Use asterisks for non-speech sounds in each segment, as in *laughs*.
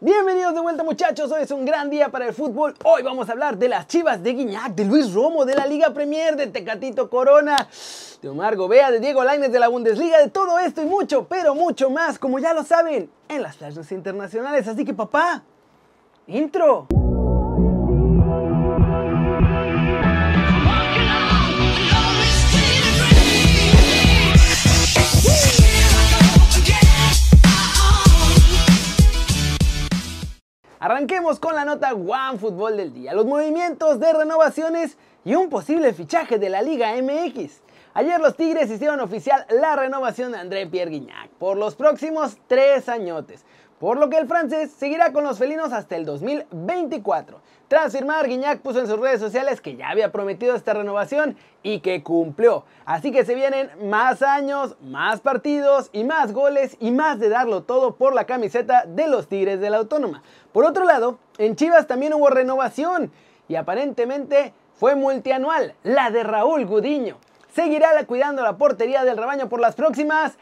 Bienvenidos de vuelta muchachos, hoy es un gran día para el fútbol. Hoy vamos a hablar de las chivas de Guiñac, de Luis Romo, de la Liga Premier, de Tecatito Corona, de Omar Gobea, de Diego Lainez de la Bundesliga, de todo esto y mucho, pero mucho más, como ya lo saben, en las playas internacionales. Así que papá, intro. Arranquemos con la nota One Fútbol del día, los movimientos de renovaciones y un posible fichaje de la Liga MX. Ayer los Tigres hicieron oficial la renovación de André Pierre Guignac por los próximos tres añotes, por lo que el francés seguirá con los felinos hasta el 2024. Tras firmar, Guiñac puso en sus redes sociales que ya había prometido esta renovación y que cumplió. Así que se vienen más años, más partidos y más goles y más de darlo todo por la camiseta de los Tigres de la Autónoma. Por otro lado, en Chivas también hubo renovación y aparentemente fue multianual, la de Raúl Gudiño. Seguirá cuidando la portería del rebaño por las próximas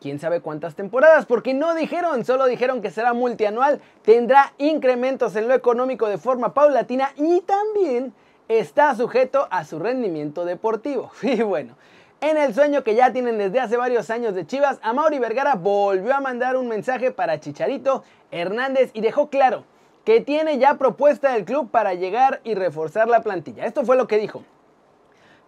quién sabe cuántas temporadas, porque no dijeron, solo dijeron que será multianual, tendrá incrementos en lo económico de forma paulatina y también está sujeto a su rendimiento deportivo. *laughs* Y bueno, en el sueño que ya tienen desde hace varios años de Chivas, Amaury Vergara volvió a mandar un mensaje para Chicharito Hernández y dejó claro que tiene ya propuesta del club para llegar y reforzar la plantilla. Esto fue lo que dijo.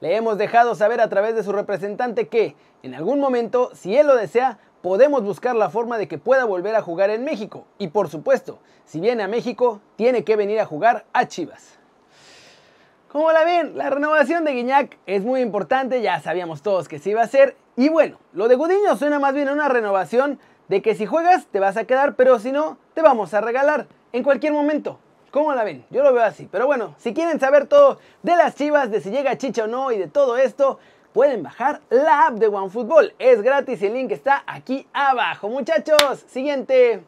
Le hemos dejado saber a través de su representante que, en algún momento, si él lo desea, podemos buscar la forma de que pueda volver a jugar en México. Y por supuesto, si viene a México, tiene que venir a jugar a Chivas. Como la ven, la renovación de Guiñac es muy importante, ya sabíamos todos que se iba a hacer. Y bueno, lo de Gudiño suena más bien a una renovación de que si juegas te vas a quedar, pero si no, te vamos a regalar en cualquier momento. ¿Cómo la ven? Yo lo veo así. Pero bueno, si quieren saber todo de las chivas, de si llega Chicha o no y de todo esto, pueden bajar la app de OneFootball. Es gratis y el link está aquí abajo. Muchachos, siguiente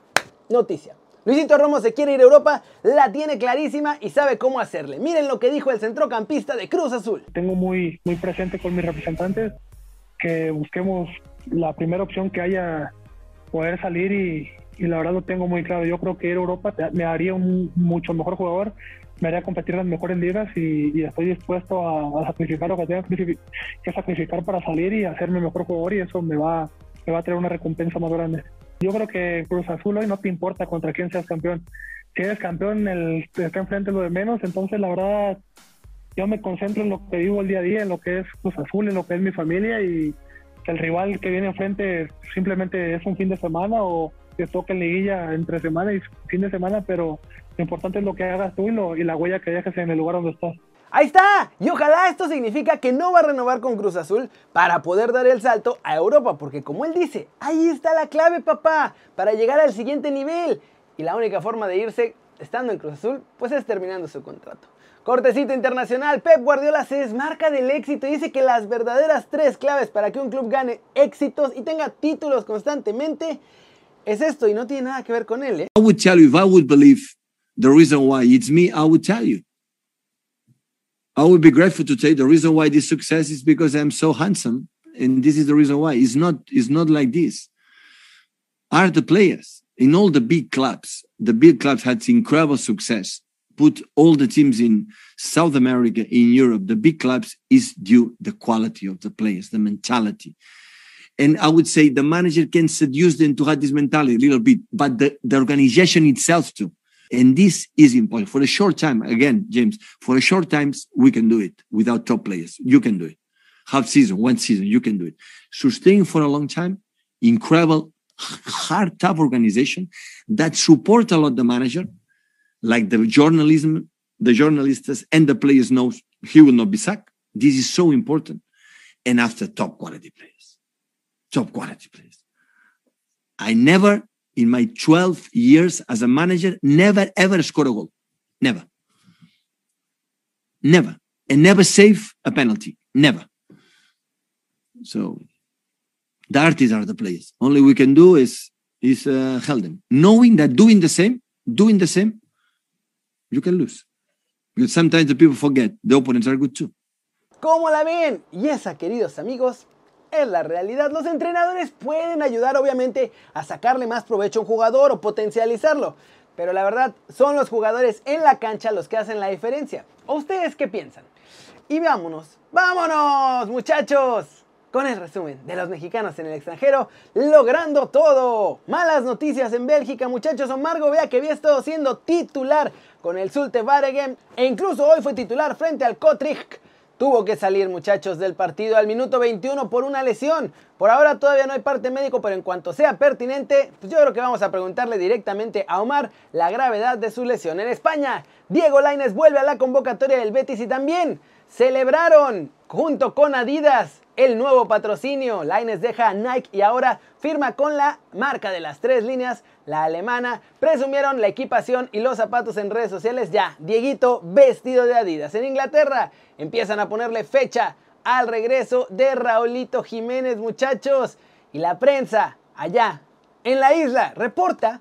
noticia. Luisito Romo se quiere ir a Europa, la tiene clarísima y sabe cómo hacerle. Miren lo que dijo el centrocampista de Cruz Azul. Tengo muy, muy presente con mis representantes que busquemos la primera opción que haya poder salir y, y la verdad lo tengo muy claro. Yo creo que ir a Europa me haría un mucho mejor jugador, me haría competir las mejores ligas y, estoy dispuesto a, sacrificar lo que tenga que sacrificar para salir y hacerme mejor jugador y eso me va, me va a traer una recompensa más grande. Yo creo que Cruz Azul hoy no te importa contra quién seas campeón. Si eres campeón, el que está enfrente lo de menos, entonces la verdad yo me concentro en lo que vivo el día a día, en lo que es Cruz Azul, en lo que es mi familia y el rival que viene enfrente simplemente es un fin de semana o que toque liguilla entre semana y fin de semana, pero lo importante es lo que hagas tú y, y la huella que dejes en el lugar donde estás. Ahí está. Y ojalá esto significa que no va a renovar con Cruz Azul para poder dar el salto a Europa, porque como él dice, ahí está la clave, papá, para llegar al siguiente nivel. Y la única forma de irse estando en Cruz Azul, pues es terminando su contrato. Cortecito internacional, Pep Guardiola se desmarca del éxito y dice que las verdaderas tres claves para que un club gane éxitos y tenga títulos constantemente es esto y no tiene nada que ver con él. ¿eh? I would tell you if I would believe the reason why it's me, I would tell you. I would be grateful to you the reason why this success is because I'm so handsome, and this is the reason why. It's not. It's not like this. Are the players in all the big clubs? The big clubs had incredible success. Put all the teams in South America, in Europe. The big clubs is due the quality of the players, the mentality, and I would say the manager can seduce them to have this mentality a little bit, but the, the organization itself too. And this is important for a short time. Again, James, for a short times, we can do it without top players. You can do it. Half season, one season, you can do it. Sustaining for a long time, incredible, hard, tough organization that support a lot the manager, like the journalism, the journalists and the players knows he will not be sacked. This is so important. And after top quality players top quality players. I never, in my 12 years as a manager, never ever scored a goal. Never. Never. And never save a penalty. Never. So the artists are the players. Only we can do is is uh, help them, knowing that doing the same, doing the same, you can lose. Because sometimes the people forget the opponents are good too. ¿Cómo la ven? Y esa, queridos amigos, es la realidad. Los entrenadores pueden ayudar obviamente a sacarle más provecho a un jugador o potencializarlo. Pero la verdad son los jugadores en la cancha los que hacen la diferencia. ¿O ustedes qué piensan? Y vámonos, vámonos muchachos con el resumen de los mexicanos en el extranjero, logrando todo. Malas noticias en Bélgica, muchachos. Omargo vea que había estado siendo titular con el Zulte Waregem e incluso hoy fue titular frente al Kotrich. Tuvo que salir, muchachos, del partido al minuto 21 por una lesión. Por ahora todavía no hay parte médico, pero en cuanto sea pertinente, pues yo creo que vamos a preguntarle directamente a Omar la gravedad de su lesión. En España, Diego Laines vuelve a la convocatoria del Betis y también celebraron junto con Adidas el nuevo patrocinio. Laines deja a Nike y ahora firma con la marca de las tres líneas, la alemana. Presumieron la equipación y los zapatos en redes sociales. Ya, Dieguito vestido de Adidas. En Inglaterra empiezan a ponerle fecha al regreso de Raulito Jiménez, muchachos. Y la prensa allá en la isla reporta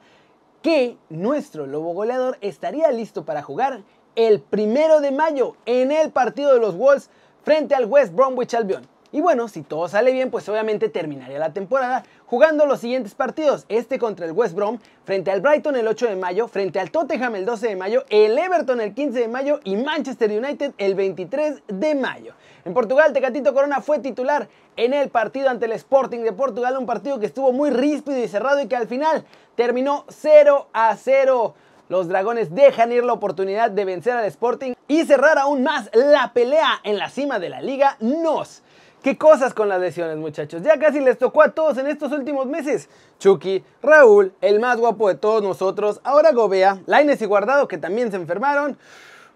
que nuestro lobo goleador estaría listo para jugar el primero de mayo en el partido de los Wolves frente al West Bromwich Albion. Y bueno, si todo sale bien, pues obviamente terminaría la temporada jugando los siguientes partidos. Este contra el West Brom, frente al Brighton el 8 de mayo, frente al Tottenham el 12 de mayo, el Everton el 15 de mayo y Manchester United el 23 de mayo. En Portugal, Tecatito Corona fue titular en el partido ante el Sporting de Portugal, un partido que estuvo muy ríspido y cerrado y que al final terminó 0 a 0. Los dragones dejan ir la oportunidad de vencer al Sporting y cerrar aún más la pelea en la cima de la liga NOS. ¿Qué cosas con las lesiones, muchachos? Ya casi les tocó a todos en estos últimos meses. Chucky, Raúl, el más guapo de todos nosotros, ahora Gobea, Laines y Guardado que también se enfermaron.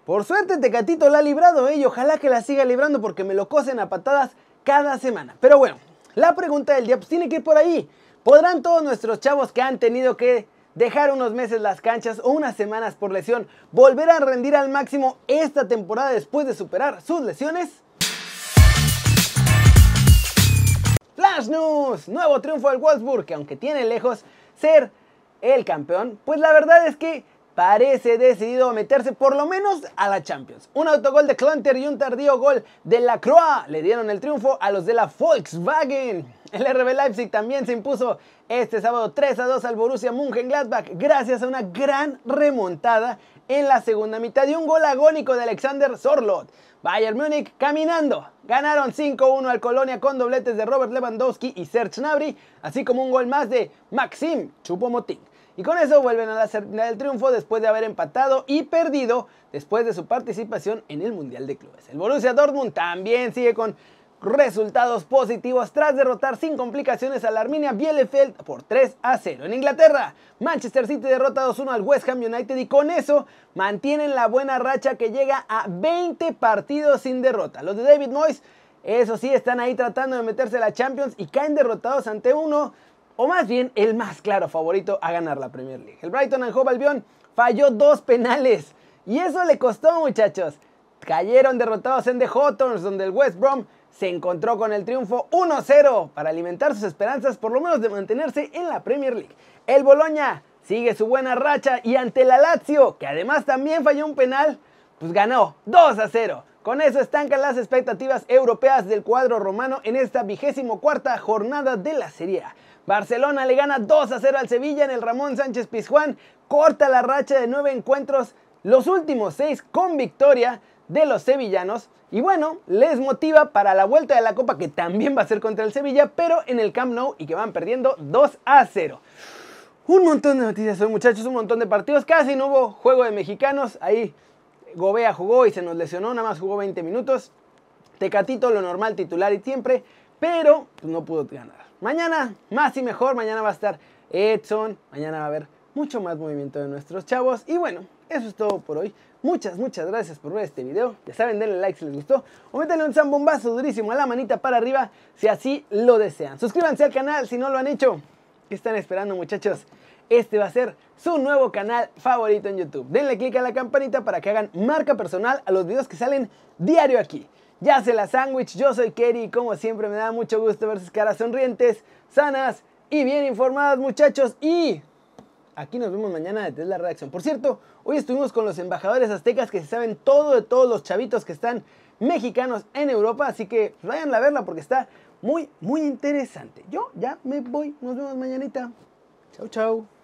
Por suerte Tecatito la ha librado, ¿eh? y ojalá que la siga librando porque me lo cosen a patadas cada semana. Pero bueno, la pregunta del día pues tiene que ir por ahí. ¿Podrán todos nuestros chavos que han tenido que dejar unos meses las canchas o unas semanas por lesión volver a rendir al máximo esta temporada después de superar sus lesiones? Nuevo triunfo del Wolfsburg, que aunque tiene lejos ser el campeón, pues la verdad es que parece decidido a meterse por lo menos a la Champions. Un autogol de Klunter y un tardío gol de la Croix le dieron el triunfo a los de la Volkswagen. El RB Leipzig también se impuso este sábado 3 a 2 al Borussia Mönchengladbach gracias a una gran remontada en la segunda mitad y un gol agónico de Alexander Sorlot. Bayern Múnich caminando. Ganaron 5-1 al Colonia con dobletes de Robert Lewandowski y Serge Gnabry, así como un gol más de Maxim Choupo-Moting. Y con eso vuelven a la certidumbre del triunfo después de haber empatado y perdido después de su participación en el Mundial de Clubes. El Borussia Dortmund también sigue con resultados positivos tras derrotar sin complicaciones a la Arminia Bielefeld por 3 a 0. En Inglaterra, Manchester City derrota 2-1 al West Ham United y con eso mantienen la buena racha que llega a 20 partidos sin derrota. Los de David Moyes, eso sí, están ahí tratando de meterse a la Champions y caen derrotados ante uno, o más bien el más claro favorito a ganar la Premier League. El Brighton and Hove Albion falló dos penales y eso le costó muchachos. Cayeron derrotados en The Hawthorns, donde el West Brom se encontró con el triunfo 1-0 para alimentar sus esperanzas por lo menos de mantenerse en la Premier League. El Boloña sigue su buena racha y ante la Lazio, que además también falló un penal, pues ganó 2-0. Con eso estancan las expectativas europeas del cuadro romano en esta vigésimo cuarta jornada de la Serie A. Barcelona le gana 2 0 al Sevilla en el Ramón Sánchez Pizjuán, corta la racha de nueve encuentros, los últimos seis con victoria de los sevillanos y bueno, les motiva para la vuelta de la Copa que también va a ser contra el Sevilla, pero en el Camp Nou y que van perdiendo 2 a 0. Un montón de noticias hoy muchachos, un montón de partidos, casi no hubo juego de mexicanos, ahí Gobea jugó y se nos lesionó, nada más jugó 20 minutos. Tecatito lo normal, titular y siempre, pero no pudo ganar. Mañana más y mejor, mañana va a estar Edson, mañana va a haber mucho más movimiento de nuestros chavos y bueno, eso es todo por hoy. Muchas, muchas gracias por ver este video. Ya saben, denle like si les gustó. O métanle un zambombazo durísimo a la manita para arriba si así lo desean. Suscríbanse al canal si no lo han hecho. ¿Qué están esperando muchachos? Este va a ser su nuevo canal favorito en YouTube. Denle click a la campanita para que hagan marca personal a los videos que salen diario aquí. Ya se la sándwich, yo soy Kerry y como siempre me da mucho gusto ver sus caras sonrientes, sanas y bien informadas muchachos. Y Aquí nos vemos mañana desde la redacción. Por cierto, hoy estuvimos con los embajadores aztecas que se saben todo de todos los chavitos que están mexicanos en Europa. Así que vayan a verla porque está muy, muy interesante. Yo ya me voy. Nos vemos mañanita. Chau, chau.